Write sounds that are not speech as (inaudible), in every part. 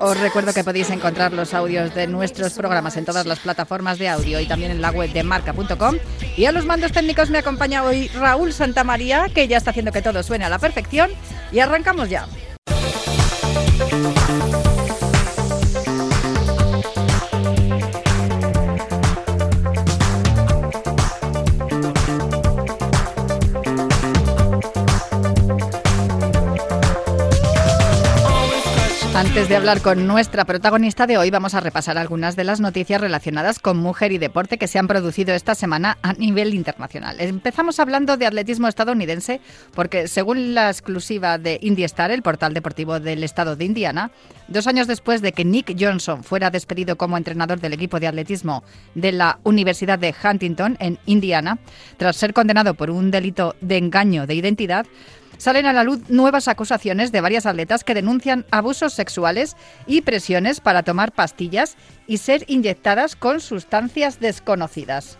Os recuerdo que podéis encontrar los audios de nuestros programas en todas las plataformas de audio y también en la web de marca.com. Y a los mandos técnicos me acompaña hoy Raúl Santamaría, que ya está haciendo que todo suene a la perfección. Y arrancamos ya. Antes de hablar con nuestra protagonista de hoy, vamos a repasar algunas de las noticias relacionadas con mujer y deporte que se han producido esta semana a nivel internacional. Empezamos hablando de atletismo estadounidense, porque según la exclusiva de IndyStar, el portal deportivo del estado de Indiana, dos años después de que Nick Johnson fuera despedido como entrenador del equipo de atletismo de la Universidad de Huntington en Indiana, tras ser condenado por un delito de engaño de identidad, salen a la luz nuevas acusaciones de varias atletas que denuncian abusos sexuales y presiones para tomar pastillas y ser inyectadas con sustancias desconocidas.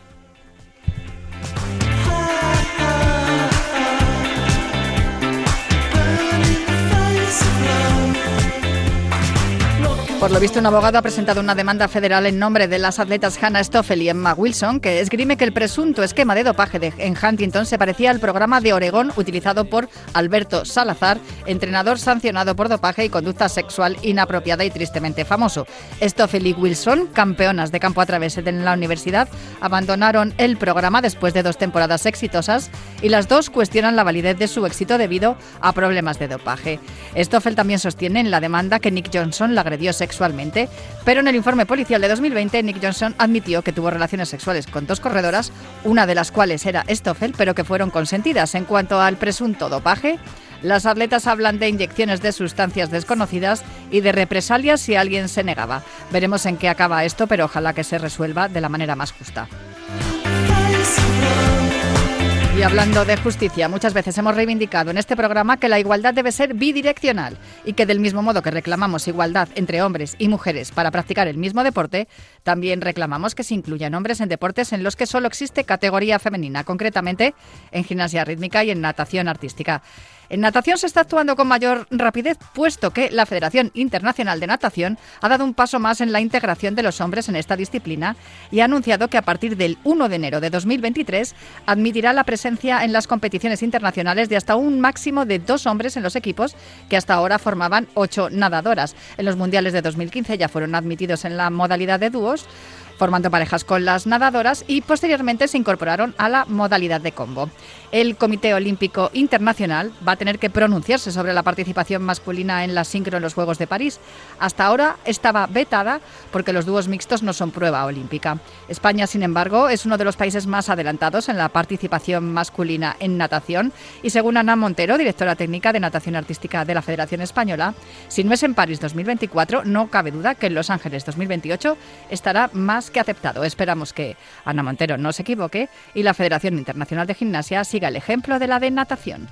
Por lo visto, un abogado ha presentado una demanda federal en nombre de las atletas Hannah Stoffel y Emma Wilson, que esgrime que el presunto esquema de dopaje de, en Huntington se parecía al programa de Oregón utilizado por Alberto Salazar, entrenador sancionado por dopaje y conducta sexual inapropiada y tristemente famoso. Stoffel y Wilson, campeonas de campo a través de la universidad, abandonaron el programa después de dos temporadas exitosas y las dos cuestionan la validez de su éxito debido a problemas de dopaje. Stoffel también sostiene en la demanda que Nick Johnson la agredió sexualmente pero en el informe policial de 2020 Nick Johnson admitió que tuvo relaciones sexuales con dos corredoras, una de las cuales era Stoffel, pero que fueron consentidas. En cuanto al presunto dopaje, las atletas hablan de inyecciones de sustancias desconocidas y de represalias si alguien se negaba. Veremos en qué acaba esto, pero ojalá que se resuelva de la manera más justa. Y hablando de justicia, muchas veces hemos reivindicado en este programa que la igualdad debe ser bidireccional y que del mismo modo que reclamamos igualdad entre hombres y mujeres para practicar el mismo deporte, también reclamamos que se incluyan hombres en deportes en los que solo existe categoría femenina, concretamente en gimnasia rítmica y en natación artística. En natación se está actuando con mayor rapidez, puesto que la Federación Internacional de Natación ha dado un paso más en la integración de los hombres en esta disciplina y ha anunciado que a partir del 1 de enero de 2023 admitirá la presencia en las competiciones internacionales de hasta un máximo de dos hombres en los equipos que hasta ahora formaban ocho nadadoras. En los mundiales de 2015 ya fueron admitidos en la modalidad de dúos formando parejas con las nadadoras y posteriormente se incorporaron a la modalidad de combo. El Comité Olímpico Internacional va a tener que pronunciarse sobre la participación masculina en la sincro en los Juegos de París. Hasta ahora estaba vetada porque los dúos mixtos no son prueba olímpica. España, sin embargo, es uno de los países más adelantados en la participación masculina en natación y según Ana Montero, directora técnica de natación artística de la Federación Española, si no es en París 2024, no cabe duda que en Los Ángeles 2028 estará más que aceptado. Esperamos que Ana Montero no se equivoque y la Federación Internacional de Gimnasia siga el ejemplo de la de natación.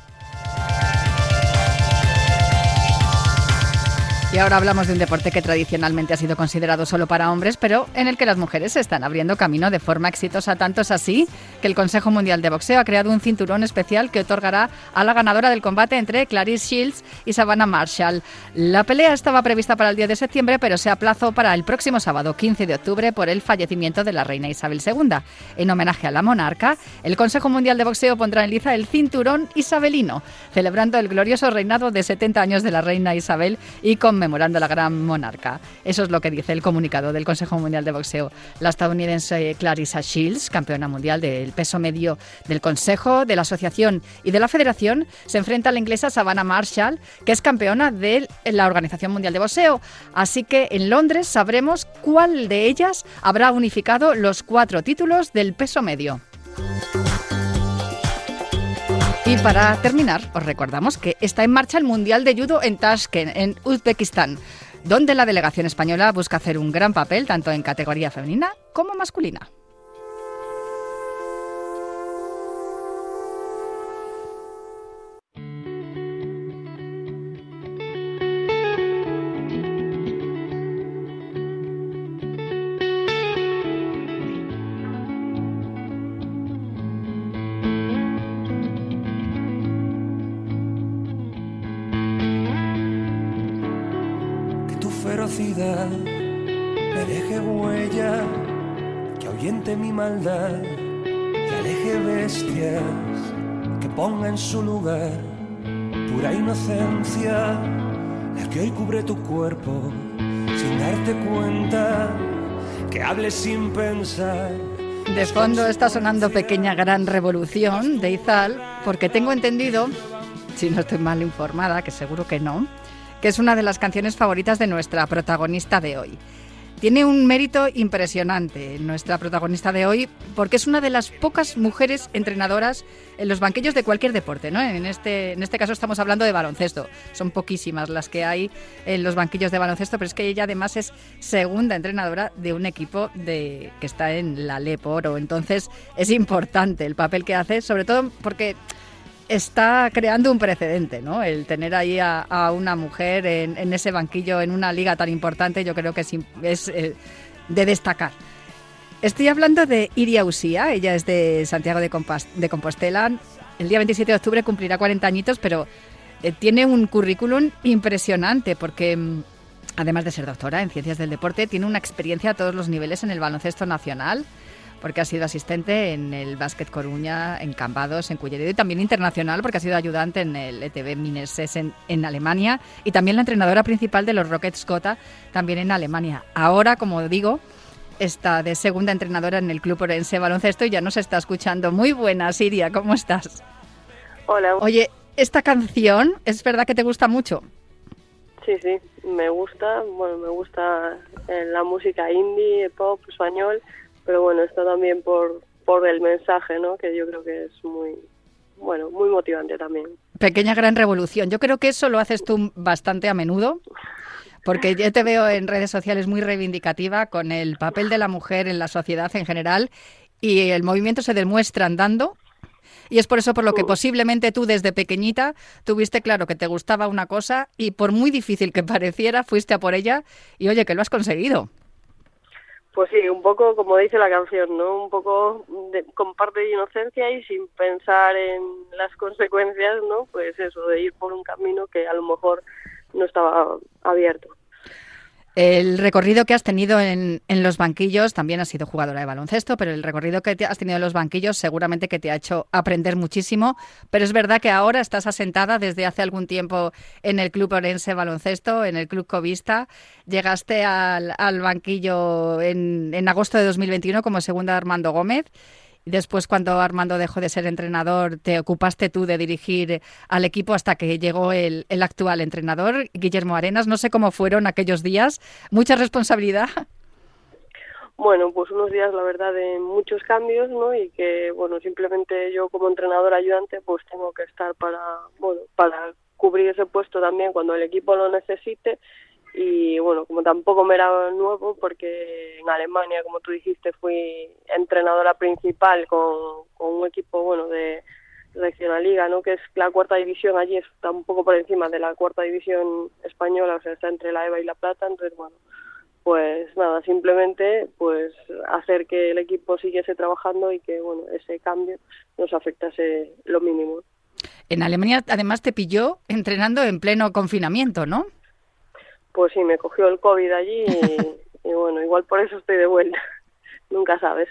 Y ahora hablamos de un deporte que tradicionalmente ha sido considerado solo para hombres, pero en el que las mujeres se están abriendo camino de forma exitosa. Tanto es así que el Consejo Mundial de Boxeo ha creado un cinturón especial que otorgará a la ganadora del combate entre Clarice Shields y Savannah Marshall. La pelea estaba prevista para el 10 de septiembre, pero se aplazó para el próximo sábado 15 de octubre por el fallecimiento de la reina Isabel II. En homenaje a la monarca, el Consejo Mundial de Boxeo pondrá en liza el cinturón isabelino, celebrando el glorioso reinado de 70 años de la reina Isabel y con conmemorando la gran monarca. Eso es lo que dice el comunicado del Consejo Mundial de Boxeo. La estadounidense Clarissa Shields, campeona mundial del peso medio del Consejo, de la Asociación y de la Federación, se enfrenta a la inglesa Savannah Marshall, que es campeona de la Organización Mundial de Boxeo. Así que en Londres sabremos cuál de ellas habrá unificado los cuatro títulos del peso medio. Y para terminar, os recordamos que está en marcha el Mundial de Judo en Tashkent, en Uzbekistán, donde la delegación española busca hacer un gran papel tanto en categoría femenina como masculina. Me deje huella, que ahuyente mi maldad, que aleje bestias, que ponga en su lugar pura inocencia, la que hoy cubre tu cuerpo sin darte cuenta, que hable sin pensar. De fondo está sonando Pequeña Gran Revolución de Izal, porque tengo entendido, si no estoy mal informada, que seguro que no, que es una de las canciones favoritas de nuestra protagonista de hoy. Tiene un mérito impresionante nuestra protagonista de hoy porque es una de las pocas mujeres entrenadoras en los banquillos de cualquier deporte. ¿no? En, este, en este caso estamos hablando de baloncesto. Son poquísimas las que hay en los banquillos de baloncesto, pero es que ella además es segunda entrenadora de un equipo de, que está en la Leporo. Entonces es importante el papel que hace, sobre todo porque está creando un precedente, ¿no? El tener ahí a, una mujer en, ese banquillo en una liga tan importante, yo creo que es, eh, de destacar. Estoy hablando de Iria Usía, ella es de Santiago de, Compostela. El día 27 de octubre cumplirá 40 añitos, pero eh, tiene un currículum impresionante porque mm, además de ser doctora en ciencias del deporte, tiene una experiencia a todos los niveles en el baloncesto nacional porque ha sido asistente en el Básquet Coruña, en Cambados, en Culleredo y también internacional porque ha sido ayudante en el ETB Mineses en, en, Alemania y también la entrenadora principal de los Rockets Gotha también en Alemania. Ahora, como digo, está de segunda entrenadora en el Club Orense Baloncesto y ya nos está escuchando. Muy buena, Siria, ¿cómo estás? Hola. Oye, esta canción, ¿es verdad que te gusta mucho? Sí, sí, me gusta, bueno, me gusta eh, la música indie, pop, español, pero bueno, está también por, por el mensaje, ¿no? Que yo creo que es muy, bueno, muy motivante también. Pequeña gran revolución. Yo creo que eso lo haces tú bastante a menudo. Porque yo te veo en redes sociales muy reivindicativa con el papel de la mujer en la sociedad en general y el movimiento se demuestra andando y es por eso por lo que posiblemente tú desde pequeñita tuviste claro que te gustaba una cosa y por muy difícil que (laughs) pareciera fuiste a por ella y oye que lo has conseguido. Pues sí, un poco como dice la canción, ¿no? Un poco de, con parte de inocencia y sin pensar en las consecuencias, ¿no? Pues eso, de ir por un camino que a lo mejor no estaba abierto. El recorrido que has tenido en, en, los banquillos, también has sido jugadora de baloncesto, pero el recorrido que has tenido en los banquillos seguramente que te ha hecho aprender muchísimo, pero es verdad que ahora estás asentada desde hace algún tiempo en el Club Orense Baloncesto, en el Club Covista. Llegaste al, al banquillo en, en agosto de 2021 como segunda Armando Gómez Después, cuando Armando dejó de ser entrenador, te ocupaste tú de dirigir al equipo hasta que llegó el, actual entrenador, Guillermo Arenas. No sé cómo fueron aquellos días. ¿Mucha responsabilidad? Bueno, pues unos días, la verdad, de muchos cambios, ¿no? Y que, bueno, simplemente yo como entrenador ayudante, pues tengo que estar para, bueno, para cubrir ese puesto también cuando el equipo lo necesite y bueno, como tampoco me era nuevo, porque en Alemania, como tú dijiste, fui entrenadora principal con, un equipo bueno de, Regional Liga, ¿no? Que es la cuarta división allí, está un poco por encima de la cuarta división española, o sea, está entre la EVA y la Plata, entonces, bueno, pues nada, simplemente pues hacer que el equipo siguiese trabajando y que, bueno, ese cambio nos afectase lo mínimo. En Alemania, además, te pilló entrenando en pleno confinamiento, ¿no? Pues sí, me cogió el COVID allí y, (laughs) y bueno, igual por eso estoy de vuelta. (laughs) Nunca sabes.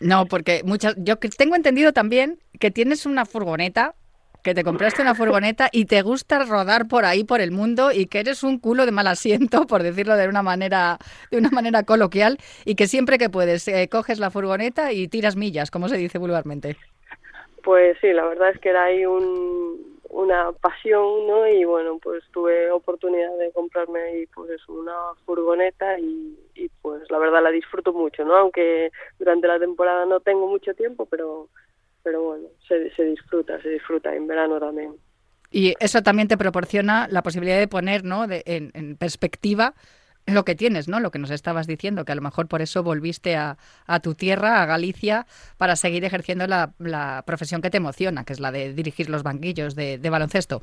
No, porque muchas, yo tengo entendido también que tienes una furgoneta, que te compraste una furgoneta y te gusta rodar por ahí por el mundo y que eres un culo de mal asiento, por decirlo de una manera, de una manera coloquial, y que siempre que puedes eh, coges la furgoneta y tiras millas, como se dice vulgarmente. Pues sí, la verdad es que era ahí un, una pasión, ¿no? Y bueno, pues tuve oportunidad de comprarme ahí pues una furgoneta y, y, pues la verdad la disfruto mucho, ¿no? Aunque durante la temporada no tengo mucho tiempo, pero pero bueno, se, se disfruta, se disfruta en verano también. Y eso también te proporciona la posibilidad de poner, ¿no? De, en, en perspectiva lo que tienes, ¿no? Lo que nos estabas diciendo, que a lo mejor por eso volviste a, a tu tierra, a Galicia, para seguir ejerciendo la, la, profesión que te emociona, que es la de dirigir los banquillos de, de, baloncesto.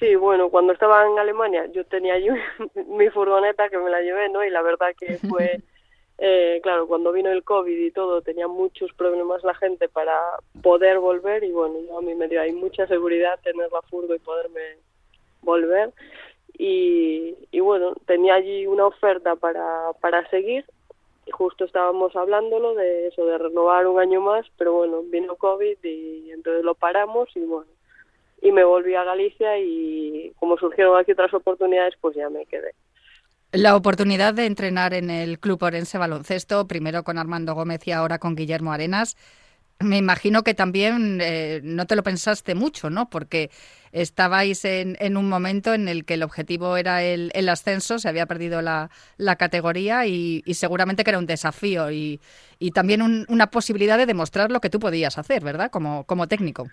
Sí, bueno, cuando estaba en Alemania yo tenía allí (laughs) mi furgoneta que me la llevé, ¿no? Y la verdad que fue, (laughs) eh, claro, cuando vino el COVID y todo, tenía muchos problemas la gente para poder volver y bueno, a mí me dio ahí mucha seguridad tener la furgo y poderme volver y, y, bueno, tenía allí una oferta para, para seguir y justo estábamos hablándolo de eso, de renovar un año más, pero bueno, vino COVID y entonces lo paramos y bueno, y me volví a Galicia y como surgieron aquí otras oportunidades, pues ya me quedé. La oportunidad de entrenar en el Club Orense Baloncesto, primero con Armando Gómez y ahora con Guillermo Arenas, me imagino que también eh, no te lo pensaste mucho, ¿no? Porque estabais en, en, un momento en el que el objetivo era el, el ascenso, se había perdido la, la categoría y, seguramente que era un desafío y, y también un, una posibilidad de demostrar lo que tú podías hacer, ¿verdad? Como, como técnico.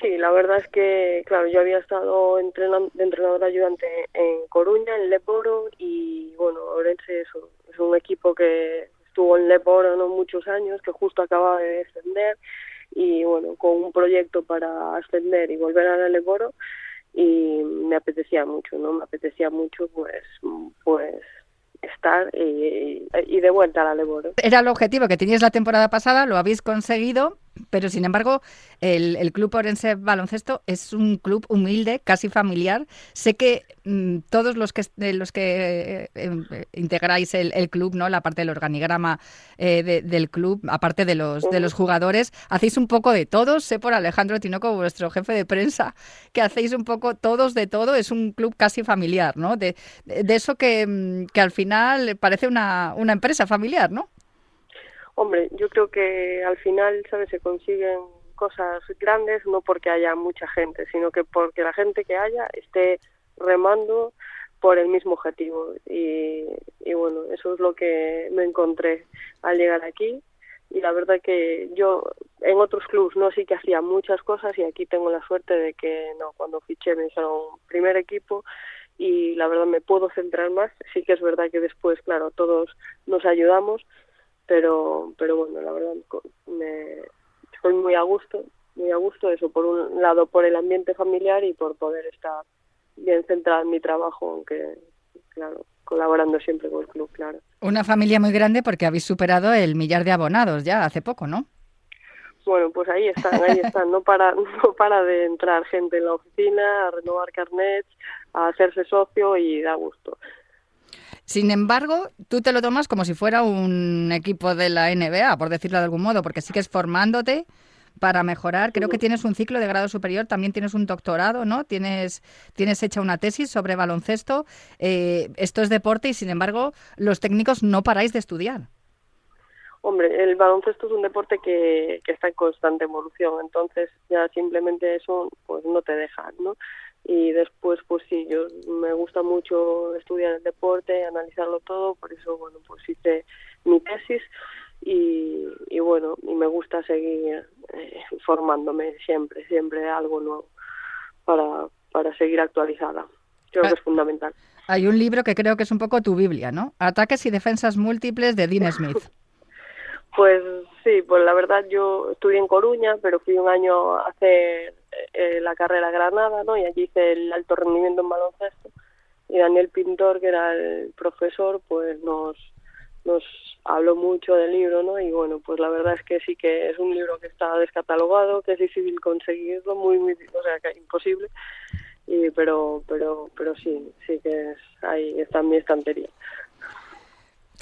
Sí, la verdad es que, claro, yo había estado entrenando, de entrenador ayudante en Coruña, en Leporo y, bueno, Orense es un, es un equipo que estuvo en Leporo no muchos años, que justo acaba de descender y bueno, con un proyecto para ascender y volver a Leporo y me apetecía mucho, ¿no? Me apetecía mucho pues pues estar y, y de vuelta a la Leboro. Era el objetivo que tenías la temporada pasada, lo habéis conseguido, pero sin embargo, el, el, Club Orense Baloncesto es un club humilde, casi familiar. Sé que mmm, todos los que los que eh, eh, integráis el, el, club, ¿no? La parte del organigrama eh, de, del club, aparte de los de los jugadores, hacéis un poco de todos. Sé por Alejandro Tinoco, vuestro jefe de prensa, que hacéis un poco todos de todo. Es un club casi familiar, ¿no? De, de, de eso que, que al final parece una, una empresa familiar, ¿no? Hombre, yo creo que al final, ¿sabes? Se consiguen cosas grandes no porque haya mucha gente, sino que porque la gente que haya esté remando por el mismo objetivo. Y, y bueno, eso es lo que me encontré al llegar aquí. Y la verdad que yo en otros clubs no sí que hacía muchas cosas y aquí tengo la suerte de que no, cuando fiché me hicieron primer equipo y la verdad me puedo centrar más. Sí que es verdad que después, claro, todos nos ayudamos, pero pero bueno la verdad me estoy muy a gusto muy a gusto eso por un lado por el ambiente familiar y por poder estar bien centrada en mi trabajo aunque claro colaborando siempre con el club claro. Una familia muy grande porque habéis superado el millar de abonados ya hace poco no bueno pues ahí están ahí (laughs) están. No para no para de entrar gente en la oficina a renovar carnets a hacerse socio y da gusto sin embargo, tú te lo tomas como si fuera un equipo de la NBA, por decirlo de algún modo, porque sigues formándote para mejorar. Creo que tienes un ciclo de grado superior, también tienes un doctorado, ¿no? Tienes, tienes hecha una tesis sobre baloncesto. Eh, esto es deporte y, sin embargo, los técnicos no paráis de estudiar. Hombre, el baloncesto es un deporte que, que está en constante evolución, entonces ya simplemente eso pues no te deja, ¿no? Y después pues sí yo me gusta mucho estudiar el deporte analizarlo todo por eso bueno pues hice mi tesis y, y bueno y me gusta seguir eh, formándome siempre siempre algo nuevo para para seguir actualizada. Creo que es fundamental. hay un libro que creo que es un poco tu biblia no ataques y defensas múltiples de Dean (laughs) Smith Pues sí, pues la verdad yo estudié en Coruña, pero fui un año a hacer eh, la carrera Granada, ¿no? Y allí hice el alto rendimiento en baloncesto. Y Daniel Pintor, que era el profesor, pues nos, nos habló mucho del libro, ¿no? Y bueno, pues la verdad es que sí que es un libro que está descatalogado, que es difícil conseguirlo, muy, muy, o sea, que imposible. Y, pero, pero, pero sí, sí que es, ahí está en mi estantería.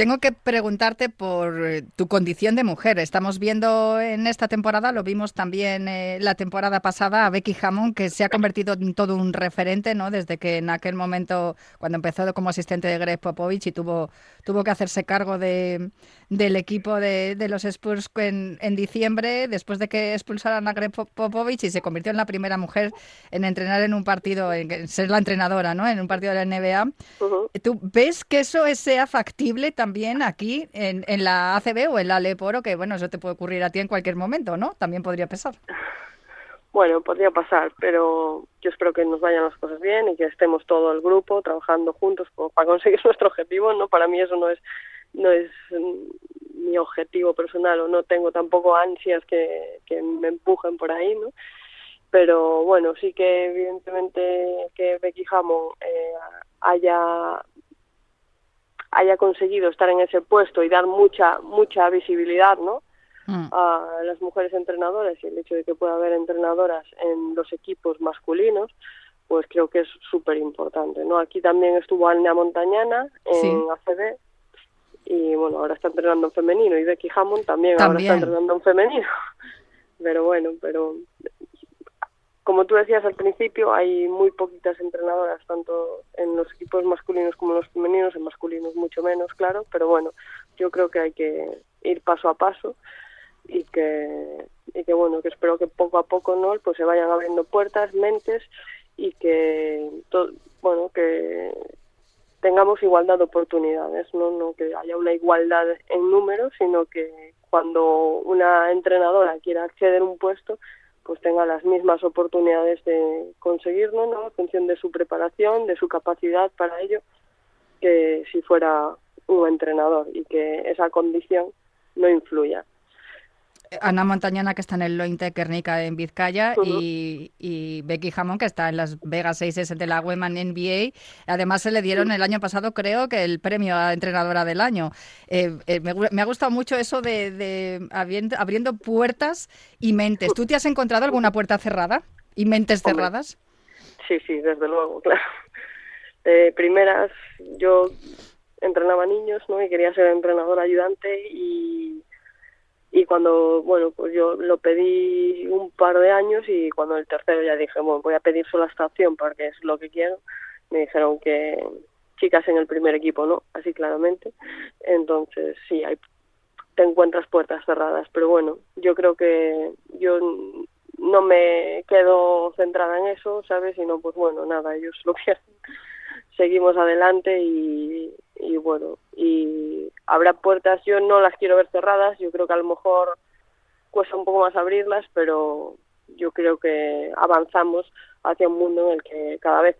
Tengo que preguntarte por eh, tu condición de mujer. Estamos viendo en esta temporada, lo vimos también eh, la temporada pasada, a Becky Hammond, que se ha convertido en todo un referente, ¿no? Desde que en aquel momento, cuando empezó como asistente de Greg Popovich y tuvo, tuvo que hacerse cargo de, del equipo de, los Spurs en, en, diciembre, después de que expulsaran a Greg Popovich y se convirtió en la primera mujer en entrenar en un partido, en ser la entrenadora, ¿no? En un partido de la NBA. ¿Tú ves que eso sea factible también? también aquí en, en la ACB o en la Leporo, que bueno, eso te puede ocurrir a ti en cualquier momento, ¿no? También podría pasar. Bueno, podría pasar, pero yo espero que nos vayan las cosas bien y que estemos todo el grupo trabajando juntos para conseguir (laughs) nuestro objetivo, ¿no? Para mí eso no es no es mi objetivo personal o no tengo tampoco ansias que, que me empujen por ahí, ¿no? Pero bueno, sí que evidentemente que Becky Hammond eh, haya haya conseguido estar en ese puesto y dar mucha mucha visibilidad no mm. a las mujeres entrenadoras y el hecho de que pueda haber entrenadoras en los equipos masculinos pues creo que es súper importante no aquí también estuvo Alnea Montañana en ACB y bueno ahora está entrenando en femenino y Becky Hammond también, también. ahora está entrenando en femenino (laughs) pero bueno pero como tú decías al principio, hay muy poquitas entrenadoras, tanto en los equipos masculinos como en los femeninos, en masculinos mucho menos, claro, pero bueno, yo creo que hay que ir paso a paso y que, y que bueno, que espero que poco a poco no pues se vayan abriendo puertas, mentes y que, bueno, que tengamos igualdad de oportunidades, ¿no? no que haya una igualdad en números, sino que cuando una entrenadora quiera acceder a un puesto, pues tenga las mismas oportunidades de conseguirlo, ¿no? En función de su preparación, de su capacidad para ello, que si fuera un entrenador y que esa condición no influya. Ana Montañana, que está en el Lointe Kernica en Vizcaya, y, Becky Hammond, que está en las Vegas 6 de la Women NBA. Además, se le dieron el año pasado, creo que el premio a entrenadora del año. Eh, eh, me, ha gustado mucho eso de, abriendo, puertas y mentes. ¿Tú te has encontrado alguna puerta cerrada y mentes cerradas? Sí, sí, desde luego, (laughs) claro. De primeras, yo entrenaba niños, ¿no? Y quería ser entrenadora ayudante y y cuando, bueno, pues yo lo pedí un par de años y cuando el tercero ya dije, bueno, voy a pedir solo esta opción porque es lo que quiero, me dijeron que chicas en el primer equipo, ¿no? Así claramente. Entonces, sí, hay, te encuentras puertas cerradas, pero bueno, yo creo que yo no me quedo centrada en eso, ¿sabes? Sino, pues bueno, nada, ellos lo que seguimos adelante y, y bueno, y habrá puertas, yo no las quiero ver cerradas, yo creo que a lo mejor cuesta un poco más abrirlas, pero yo creo que avanzamos hacia un mundo en el que cada vez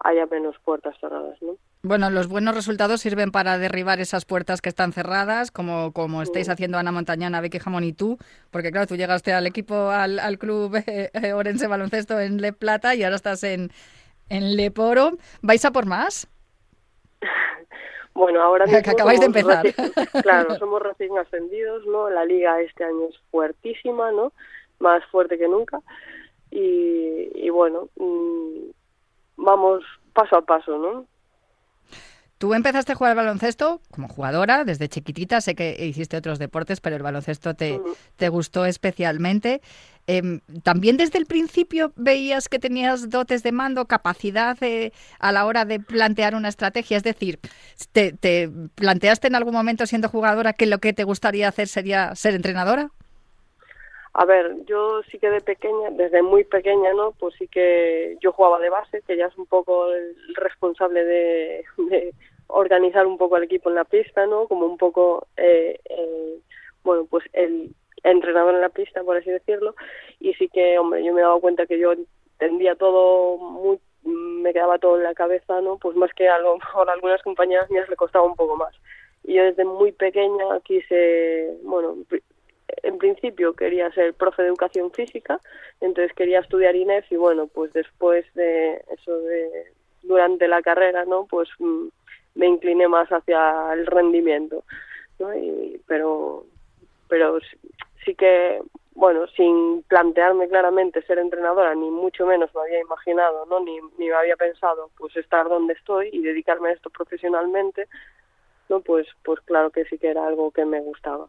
haya menos puertas cerradas, ¿no? Bueno, los buenos resultados sirven para derribar esas puertas que están cerradas, como, como estáis haciendo Ana Montañana, Becky Jamón y tú, porque claro, tú llegaste al equipo, al, al club eh, (laughs) eh, Orense Baloncesto en Le Plata y ahora estás en, en Leporo. ¿Vais a por más? Bueno, ahora (laughs) mismo acabáis de empezar. (laughs) claro, (laughs) somos recién ascendidos, ¿no? La liga este año es fuertísima, ¿no? Más fuerte que nunca. Y, y bueno, mm, vamos paso a paso, ¿no? Tú empezaste a jugar al baloncesto como jugadora desde chiquitita, sé que hiciste otros deportes, pero el baloncesto te, te gustó especialmente. Em, ¿También desde el principio veías que tenías dotes de mando, capacidad a la hora de plantear una estrategia? Es decir, ¿te, ¿te, planteaste en algún momento siendo jugadora que lo que te gustaría hacer sería ser entrenadora? A ver, yo sí que de pequeña, desde muy pequeña, ¿no? Pues sí que yo jugaba de base, que ya es un poco el responsable de, organizar un poco el equipo en la pista, ¿no? Como un poco, eh, bueno, pues el entrenador en la pista, por así decirlo. Y sí que, hombre, yo me he dado cuenta que yo entendía todo muy me quedaba todo en la cabeza, ¿no? Pues más que a lo algunas compañeras mías le costaba un poco más. Y yo desde muy pequeña quise, bueno, en principio quería ser profe de educación física, entonces quería estudiar INEF y bueno, pues después de eso de durante la carrera, ¿no? Pues mm, me incliné más hacia el rendimiento, ¿no? Y, pero pero sí que bueno, sin plantearme claramente ser entrenadora, ni mucho menos me había imaginado, ¿no? Ni, ni me había pensado pues estar donde estoy y dedicarme a esto profesionalmente, ¿no? Pues pues claro que sí que era algo que me gustaba.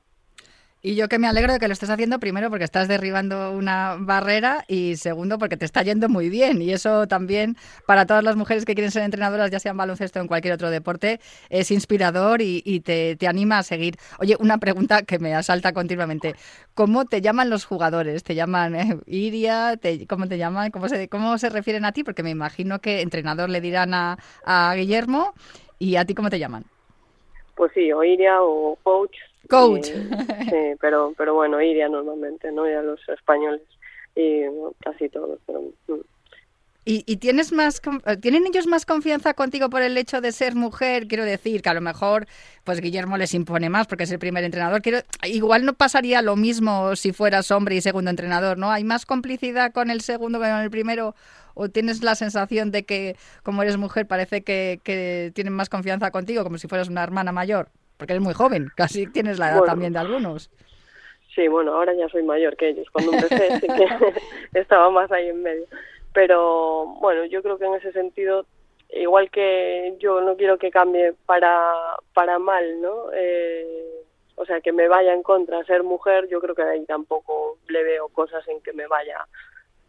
Y yo que me alegro de que lo estés haciendo, primero porque estás derribando una barrera y segundo porque te está yendo muy bien. Y eso también para todas las mujeres que quieren ser entrenadoras, ya sea en baloncesto o en cualquier otro deporte, es inspirador y, te, anima a seguir. Oye, una pregunta que me asalta continuamente. ¿Cómo te llaman los jugadores? ¿Te llaman eh, Iria? ¿Cómo te llaman? ¿Cómo se, ¿Cómo se refieren a ti? Porque me imagino que entrenador le dirán a, a Guillermo y a ti cómo te llaman. Pues sí, o Iria o coach Coach. sí, pero, pero bueno, iría normalmente, ¿no? Ya los españoles y casi todos. Pero, mm. ¿Y, ¿Y, tienes más, eh, tienen ellos más confianza contigo por el hecho de ser mujer? Quiero decir que a lo mejor, pues Guillermo les impone más porque es el primer entrenador. Quiero, igual no pasaría lo mismo si fueras hombre y segundo entrenador, ¿no? ¿Hay más complicidad con el segundo que con el primero? ¿O tienes la sensación de que, como eres mujer, parece que, que tienen más confianza contigo, como si fueras una hermana mayor? Porque eres muy joven, casi tienes la edad también de algunos. Sí, bueno, ahora ya soy mayor que ellos. Cuando empecé (laughs) sí que (laughs) estaba más ahí en medio. Pero bueno, yo creo que en ese sentido, igual que yo no quiero que cambie para, para mal, ¿no? Eh, o sea, que me vaya en contra ser mujer, yo creo que ahí tampoco le veo cosas en que me vaya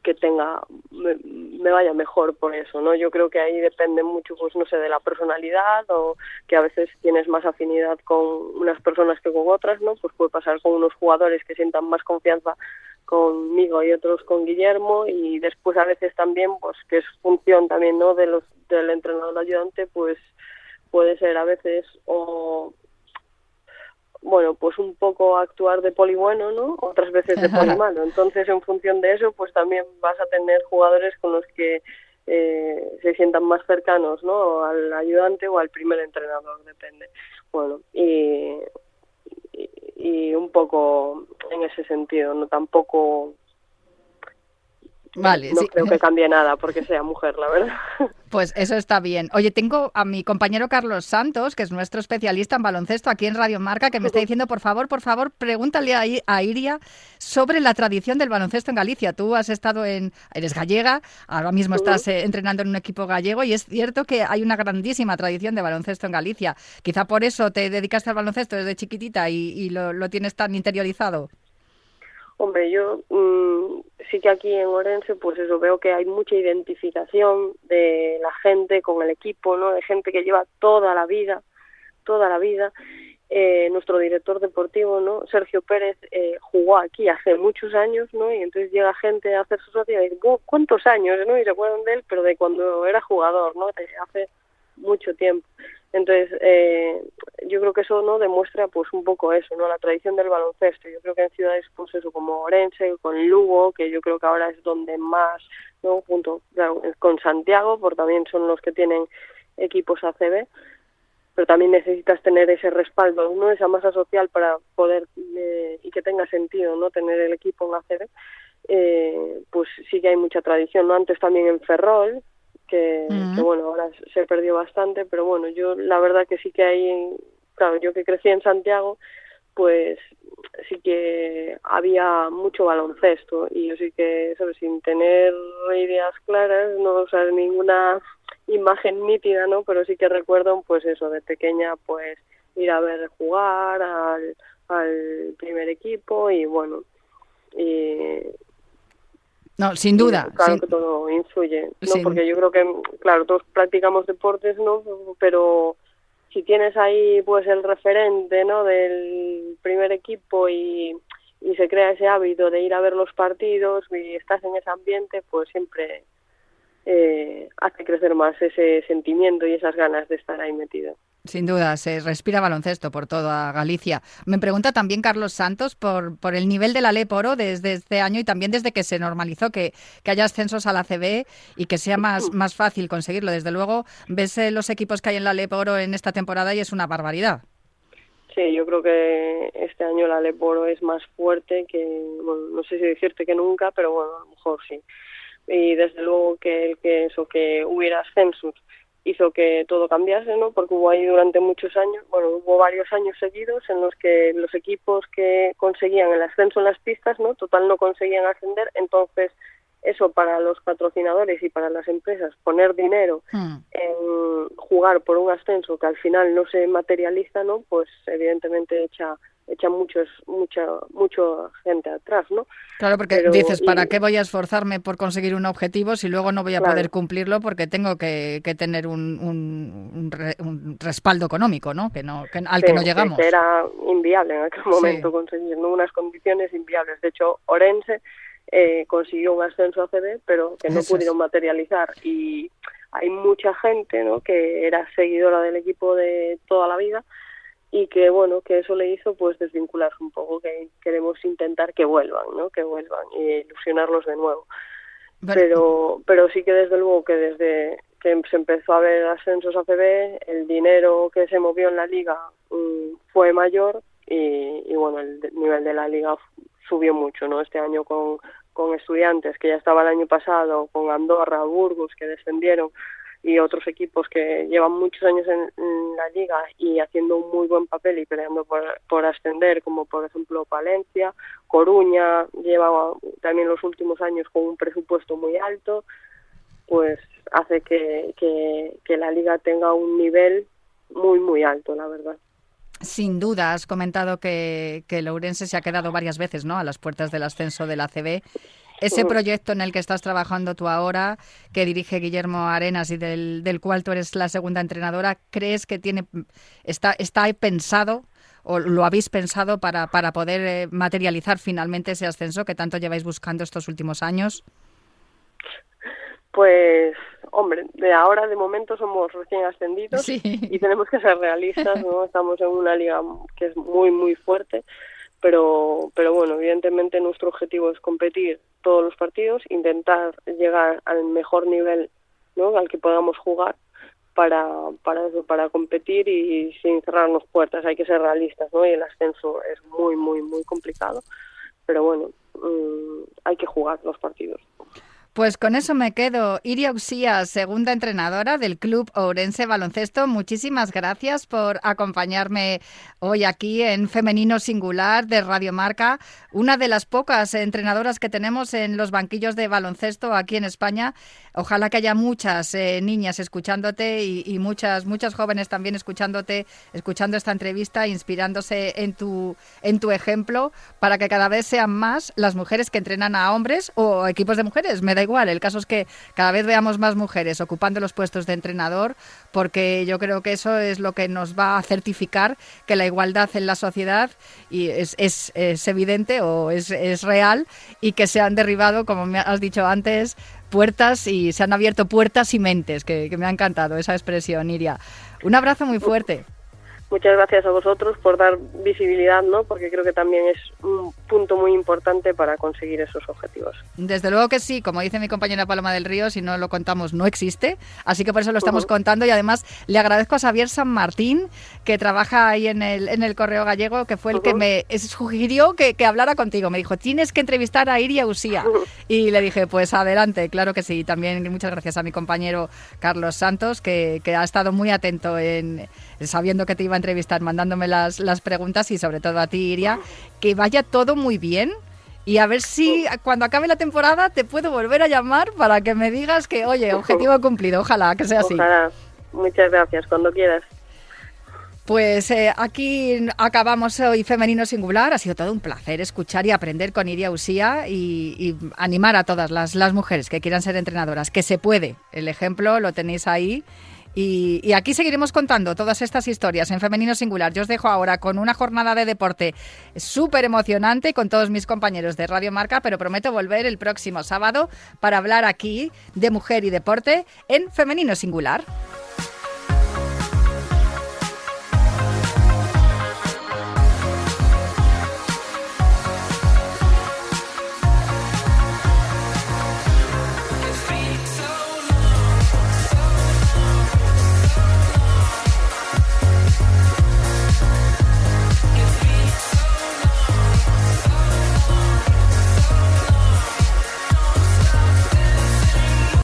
que tenga me, vaya mejor por eso no yo creo que ahí depende mucho pues no sé de la personalidad o que a veces tienes más afinidad con unas personas que con otras no pues puede pasar con unos jugadores que sientan más confianza conmigo y otros con Guillermo y después a veces también pues que es función también no de los del entrenador ayudante pues puede ser a veces o bueno, pues un poco actuar de poli bueno, ¿no? Otras veces de poli (laughs) malo. Entonces, en función de eso, pues también vas a tener jugadores con los que eh, se sientan más cercanos, ¿no? Al ayudante o al primer entrenador, depende. Bueno, y, y, un poco en ese sentido, no tampoco Vale, no creo que cambie nada porque sea mujer, la verdad. (laughs) Pues eso está bien. Oye, tengo a mi compañero Carlos Santos, que es nuestro especialista en baloncesto aquí en Radio Marca, que me está diciendo, por favor, por favor, pregúntale a Iria sobre la tradición del baloncesto en Galicia. Tú has estado en, eres gallega, ahora mismo estás eh, entrenando en un equipo gallego y es cierto que hay una grandísima tradición de baloncesto en Galicia. Quizá por eso te dedicaste al baloncesto desde chiquitita y, lo, lo tienes tan interiorizado. Hombre, yo mm, sí que aquí en Orense, pues eso, veo que hay mucha identificación de la gente con el equipo, ¿no? De gente que lleva toda la vida, toda la vida. Eh, nuestro director deportivo, ¿no? Sergio Pérez, eh, jugó aquí hace muchos años, ¿no? Y entonces llega gente a hacer su sociedad y dice, ¿cuántos años, no? Y se acuerdan de él, pero de cuando era jugador, ¿no? Hace mucho tiempo. Entonces, eh, yo creo que eso no demuestra pues un poco eso, ¿no? La tradición del baloncesto. Yo creo que en ciudades pues eso como Orense, con Lugo, que yo creo que ahora es donde más, ¿no? Junto con Santiago, porque también son los que tienen equipos ACB, pero también necesitas tener ese respaldo, ¿no? Esa masa social para poder eh, y que tenga sentido, ¿no? Tener el equipo en ACB. Eh, pues sí que hay mucha tradición, ¿no? Antes también en Ferrol, que, bueno, ahora se perdió bastante, pero bueno, yo la verdad que sí que hay, claro, yo que crecí en Santiago, pues sí que había mucho baloncesto y yo sí que, ¿sabes? sin tener ideas claras, no o sea, ninguna imagen nítida, ¿no? Pero sí que recuerdo, pues eso, de pequeña, pues ir a ver jugar al, al primer equipo y bueno, y, no, sin duda. claro que todo influye, ¿no? Porque yo creo que, claro, todos practicamos deportes, ¿no? Pero si tienes ahí, pues, el referente, ¿no? Del primer equipo y, y se crea ese hábito de ir a ver los partidos y estás en ese ambiente, pues siempre eh, hace crecer más ese sentimiento y esas ganas de estar ahí metido. Sin duda, se respira baloncesto por toda Galicia. Me pregunta también Carlos Santos por, por el nivel de la Leporo desde este año y también desde que se normalizó que, que haya ascensos a la CB y que sea más, más fácil conseguirlo. Desde luego, ves eh, los equipos que hay en la Leporo en esta temporada y es una barbaridad. Sí, yo creo que este año la Leporo es más fuerte que, bueno, no sé si decirte que nunca, pero bueno, a lo mejor sí. Y desde luego que, que eso, que hubiera ascensos hizo que todo cambiase, ¿no? Porque hubo ahí durante muchos años, bueno, hubo varios años seguidos en los que los equipos que conseguían el ascenso en las pistas, ¿no? Total no conseguían ascender, entonces eso para los patrocinadores y para las empresas, poner dinero hmm. en jugar por un ascenso que al final no se materializa, ¿no? Pues evidentemente echa echa muchos mucha mucha gente atrás, ¿no? Claro, porque dices, ¿para qué voy a esforzarme por conseguir un objetivo si luego no voy a poder cumplirlo porque tengo que, que tener un, un, un, respaldo económico, ¿no? Que no que, al que no llegamos. Que era inviable en aquel momento conseguir unas condiciones inviables. De hecho, Orense eh, consiguió un ascenso a CB, pero que no pudieron materializar. Y hay mucha gente ¿no? que era seguidora del equipo de toda la vida y que bueno que eso le hizo pues desvincularse un poco que queremos intentar que vuelvan no que vuelvan y ilusionarlos de nuevo. Pero pero sí que desde luego que desde que se empezó a ver ascensos a CB el dinero que se movió en la liga mm, fue mayor y, y, bueno el nivel de la liga subió mucho, ¿no? Este año con, con estudiantes que ya estaba el año pasado, con Andorra, Burgos que descendieron y otros equipos que llevan muchos años en, la liga y haciendo un muy buen papel y peleando por, ascender, como por ejemplo Palencia, Coruña lleva también los últimos años con un presupuesto muy alto, pues hace que, que, que la liga tenga un nivel muy muy alto, la verdad. Sin duda, has comentado que, que Lourense se ha quedado varias veces ¿no? a las puertas del ascenso de la CB. Ese proyecto en el que estás trabajando tú ahora, que dirige Guillermo Arenas y del, del cual tú eres la segunda entrenadora, ¿crees que tiene está, está pensado o lo habéis pensado para, para poder eh, materializar finalmente ese ascenso que tanto lleváis buscando estos últimos años? Pues, hombre, de ahora de momento somos recién ascendidos y tenemos que ser realistas, ¿no? Estamos en una liga que es muy, muy fuerte, pero, pero bueno, evidentemente nuestro objetivo es competir todos los partidos, intentar llegar al mejor nivel, ¿no? Al que podamos jugar para, para eso, para competir y sin cerrarnos puertas. Hay que ser realistas, ¿no? Y el ascenso es muy, muy, muy complicado, pero bueno, mm, hay que jugar los partidos. Pues con eso me quedo. Iria Uxía, segunda entrenadora del Club Ourense Baloncesto, muchísimas gracias por acompañarme hoy aquí en Femenino Singular de Radio Marca, una de las pocas entrenadoras que tenemos en los banquillos de baloncesto aquí en España. Ojalá que haya muchas eh, niñas escuchándote y, muchas muchas jóvenes también escuchándote, escuchando esta entrevista, inspirándose en tu en tu ejemplo para que cada vez sean más las mujeres que entrenan a hombres o equipos de mujeres. Me da igual. El caso es que cada vez veamos más mujeres ocupando los puestos de entrenador, porque yo creo que eso es lo que nos va a certificar que la igualdad en la sociedad y es, es, evidente o es, es real y que se han derribado, como me has dicho antes, puertas y se han abierto puertas y mentes, que, que me ha encantado esa expresión, Iria. Un abrazo muy fuerte. Muchas gracias a vosotros por dar visibilidad, ¿no? Porque creo que también es un punto muy importante para conseguir esos objetivos. Desde luego que sí, como dice mi compañera Paloma del Río, si no lo contamos no existe, así que por eso lo estamos contando y además le agradezco a Xavier San Martín, que trabaja ahí en el, en el Correo Gallego, que fue el que me sugirió que, que, hablara contigo. Me dijo, tienes que entrevistar a Iria Usía. (laughs) Y le dije, pues adelante, claro que sí. También muchas gracias a mi compañero Carlos Santos, que, que ha estado muy atento en sabiendo que te iba a entrevistar, mandándome las, las preguntas y sobre todo a ti, Iria, que vaya todo muy bien. Y a ver si cuando acabe la temporada te puedo volver a llamar para que me digas que, oye, objetivo (laughs) cumplido. Ojalá que sea así. Muchas gracias, cuando quieras. Pues eh, aquí acabamos hoy Femenino Singular. Ha sido todo un placer escuchar y aprender con Iria Usía y, y, animar a todas las, las mujeres que quieran ser entrenadoras, que se puede. El ejemplo lo tenéis ahí y, aquí seguiremos contando todas estas historias en Femenino Singular. Yo os dejo ahora con una jornada de deporte súper emocionante con todos mis compañeros de Radio Marca, pero prometo volver el próximo sábado para hablar aquí de mujer y deporte en Femenino Singular.